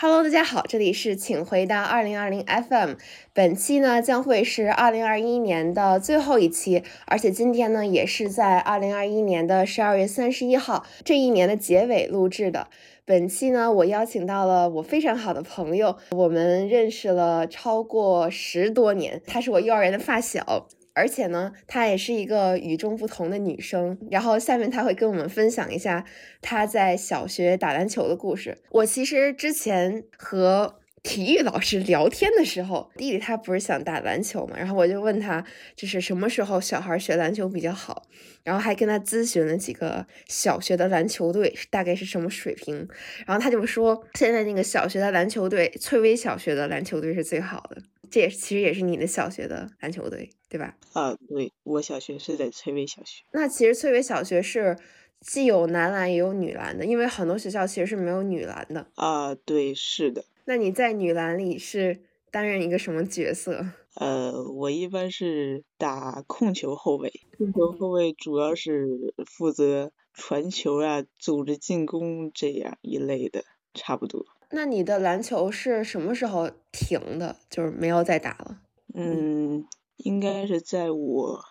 Hello，大家好，这里是请回答二零二零 FM。本期呢将会是二零二一年的最后一期，而且今天呢也是在二零二一年的十二月三十一号这一年的结尾录制的。本期呢，我邀请到了我非常好的朋友，我们认识了超过十多年，她是我幼儿园的发小。而且呢，她也是一个与众不同的女生。然后下面她会跟我们分享一下她在小学打篮球的故事。我其实之前和体育老师聊天的时候，弟弟他不是想打篮球嘛，然后我就问他，就是什么时候小孩学篮球比较好，然后还跟他咨询了几个小学的篮球队大概是什么水平，然后他就说，现在那个小学的篮球队，翠微小学的篮球队是最好的。这也其实也是你的小学的篮球队，对吧？啊，对，我小学是在翠微小学。那其实翠微小学是既有男篮也有女篮的，因为很多学校其实是没有女篮的。啊，对，是的。那你在女篮里是担任一个什么角色？呃，我一般是打控球后卫，控球后卫主要是负责传球啊、组织进攻这样一类的，差不多。那你的篮球是什么时候停的？就是没有再打了？嗯，应该是在我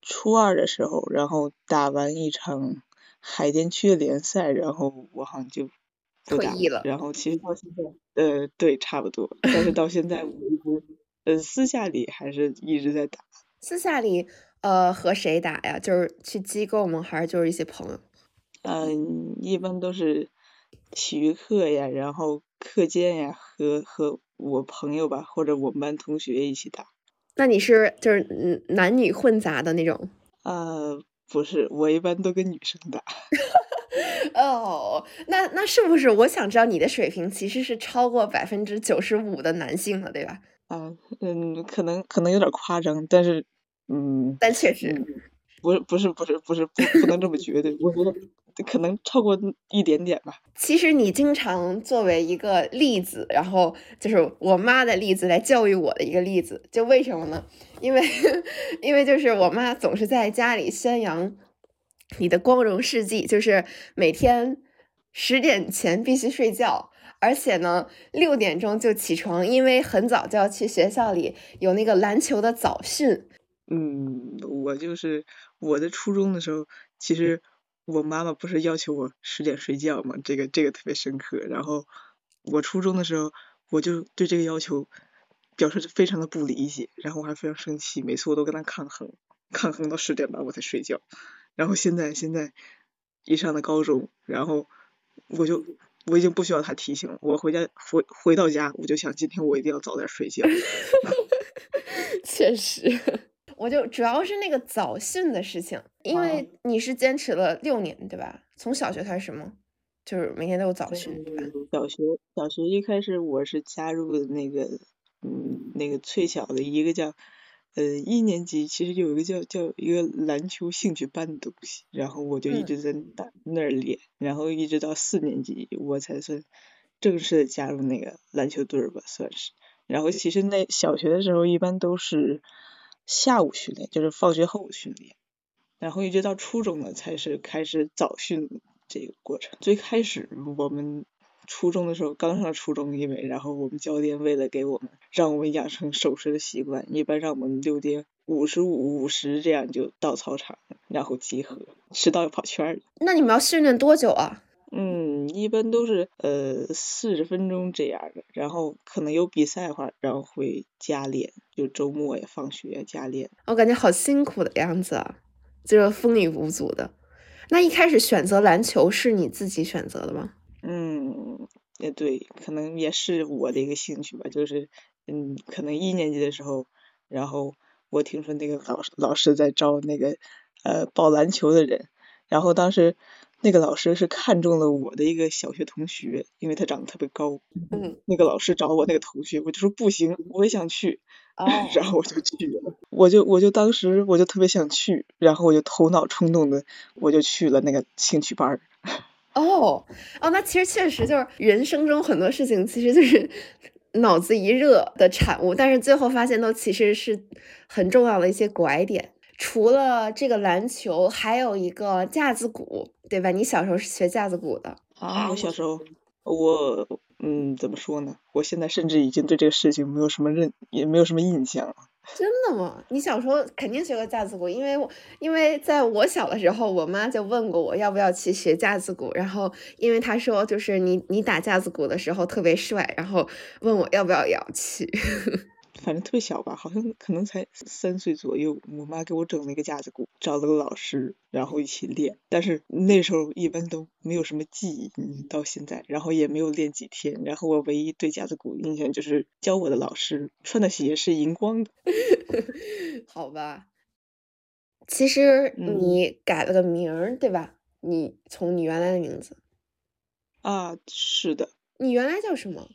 初二的时候，然后打完一场海淀区的联赛，然后我好像就退役了。然后其实到现在，呃，对，差不多。但是 到现在，我一直呃私下里还是一直在打。私下里呃和谁打呀？就是去机构吗？还是就是一些朋友？嗯，一般都是。体育课呀，然后课间呀，和和我朋友吧，或者我们班同学一起打。那你是就是嗯男女混杂的那种？呃，不是，我一般都跟女生打。哦，那那是不是我想知道你的水平其实是超过百分之九十五的男性了，对吧？啊，嗯，可能可能有点夸张，但是嗯，但确实不是不是不是不是不不能这么绝对，我觉得。可能超过一点点吧。其实你经常作为一个例子，然后就是我妈的例子来教育我的一个例子。就为什么呢？因为 因为就是我妈总是在家里宣扬你的光荣事迹，就是每天十点前必须睡觉，而且呢六点钟就起床，因为很早就要去学校里有那个篮球的早训。嗯，我就是我的初中的时候，其实。我妈妈不是要求我十点睡觉吗？这个这个特别深刻。然后我初中的时候，我就对这个要求表示非常的不理解，然后我还非常生气，每次我都跟他抗衡，抗衡到十点半我才睡觉。然后现在现在一上了高中，然后我就我已经不需要他提醒了，我回家回回到家，我就想今天我一定要早点睡觉。确实。我就主要是那个早训的事情，因为你是坚持了六年，对吧？从小学开始吗？就是每天都有早训，对吧？小学小学一开始我是加入的那个，嗯，那个翠小的一个叫，呃，一年级其实有一个叫叫一个篮球兴趣班的东西，然后我就一直在打那儿练，然后一直到四年级我才算正式的加入那个篮球队吧，算是。然后其实那小学的时候一般都是。下午训练就是放学后训练，然后一直到初中呢才是开始早训这个过程。最开始我们初中的时候刚上初中，因为然后我们教练为了给我们让我们养成守时的习惯，一般让我们六点五十五、五十这样就到操场，然后集合，迟到要跑圈儿。那你们要训练多久啊？嗯，一般都是呃四十分钟这样的，然后可能有比赛的话，然后会加练，就周末呀、放学加练。我感觉好辛苦的样子啊，就是风雨无阻的。那一开始选择篮球是你自己选择的吗？嗯，也对，可能也是我的一个兴趣吧。就是嗯，可能一年级的时候，然后我听说那个老老师在招那个呃报篮球的人，然后当时。那个老师是看中了我的一个小学同学，因为他长得特别高。嗯。那个老师找我那个同学，我就说不行，我也想去。哦。然后我就去了，我就我就当时我就特别想去，然后我就头脑冲动的我就去了那个兴趣班。哦哦，那其实确实就是人生中很多事情其实就是脑子一热的产物，但是最后发现都其实是很重要的一些拐点。除了这个篮球，还有一个架子鼓，对吧？你小时候是学架子鼓的啊？我小时候，我嗯，怎么说呢？我现在甚至已经对这个事情没有什么认，也没有什么印象了。真的吗？你小时候肯定学过架子鼓，因为因为在我小的时候，我妈就问过我要不要去学架子鼓，然后因为她说就是你你打架子鼓的时候特别帅，然后问我要不要也要去。反正特别小吧，好像可能才三岁左右。我妈给我整了一个架子鼓，找了个老师，然后一起练。但是那时候一般都没有什么记忆，到现在，然后也没有练几天。然后我唯一对架子鼓印象就是教我的老师穿的鞋是荧光的。好吧，其实你改了个名儿，对吧？你从你原来的名字。啊，是的。你原来叫什么？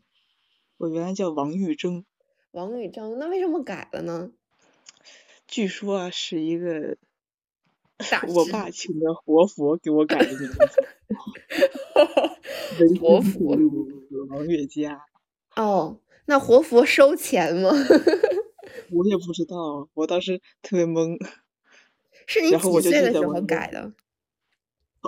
我原来叫王玉珍。王宇正，那为什么改了呢？据说啊，是一个 我爸请的活佛给我改的名字。活佛王月佳。哦，那活佛收钱吗？我也不知道，我当时特别懵。是你几岁的时候改的？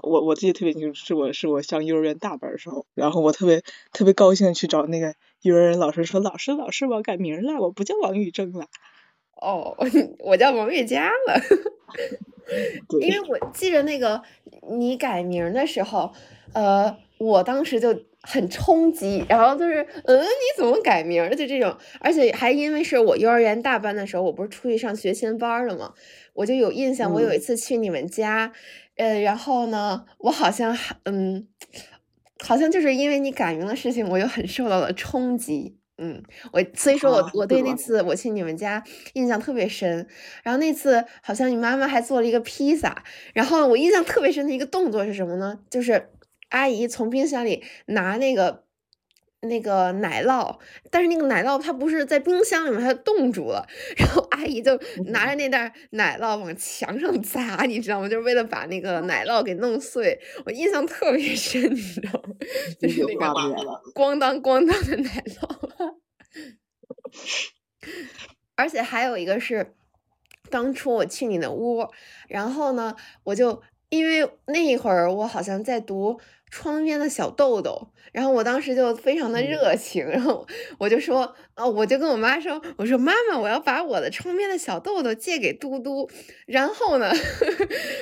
我我记得特别清楚，是我是我上幼儿园大班的时候，然后我特别特别高兴去找那个幼儿园老师说，老师老师我改名了，我不叫王玉正了，哦，我叫王月佳了，因为我记着那个你改名的时候，呃，我当时就很冲击，然后就是嗯，你怎么改名就这种，而且还因为是我幼儿园大班的时候，我不是出去上学前班了吗？我就有印象，我有一次去你们家。呃，然后呢，我好像还嗯，好像就是因为你改名的事情，我又很受到了冲击。嗯，我所以说我我对那次我去你们家印象特别深。然后那次好像你妈妈还做了一个披萨，然后我印象特别深的一个动作是什么呢？就是阿姨从冰箱里拿那个。那个奶酪，但是那个奶酪它不是在冰箱里面，它冻住了。然后阿姨就拿着那袋奶酪往墙上砸，你知道吗？就是为了把那个奶酪给弄碎。我印象特别深，你知道吗？就是那个咣当咣当的奶酪。而且还有一个是，当初我去你的屋，然后呢，我就因为那一会儿我好像在读。窗边的小豆豆，然后我当时就非常的热情，然后我就说，啊，我就跟我妈说，我说妈妈，我要把我的窗边的小豆豆借给嘟嘟，然后呢，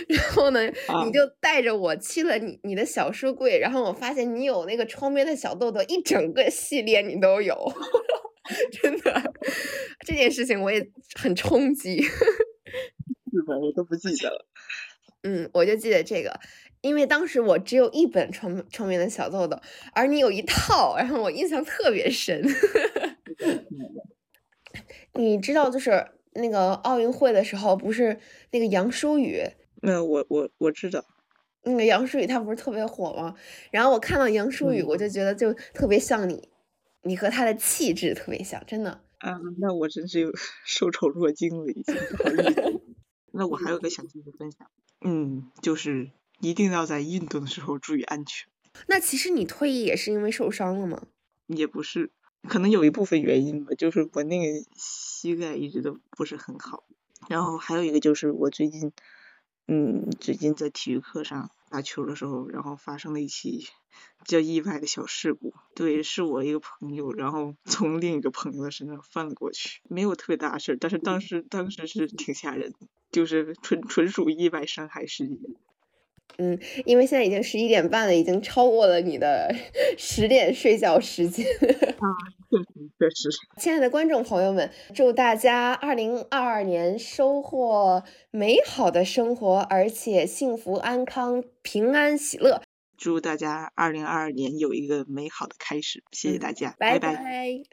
然后呢，你就带着我去了你你的小书柜，然后我发现你有那个窗边的小豆豆一整个系列你都有，真的，这件事情我也很冲击，是吧？我都不记得了，嗯，我就记得这个。因为当时我只有一本窗窗边的小豆豆，而你有一套，然后我印象特别深。你知道，就是那个奥运会的时候，不是那个杨舒雨？那我我我知道，那个杨舒雨她不是特别火吗？然后我看到杨舒雨，我就觉得就特别像你，你和她的气质特别像，真的。啊，那我真是有 受宠若惊了，已经不好意思。那我还有个想听的分享，嗯，就是。一定要在运动的时候注意安全。那其实你退役也是因为受伤了吗？也不是，可能有一部分原因吧，就是我那个膝盖一直都不是很好。然后还有一个就是我最近，嗯，最近在体育课上打球的时候，然后发生了一起比较意外的小事故。对，是我一个朋友，然后从另一个朋友的身上翻了过去，没有特别大事，但是当时当时是挺吓人的，就是纯纯属意外伤害事件。嗯，因为现在已经十一点半了，已经超过了你的 十点睡觉时间。啊，确实。确实亲爱的观众朋友们，祝大家二零二二年收获美好的生活，而且幸福安康、平安喜乐。祝大家二零二二年有一个美好的开始，谢谢大家，拜拜。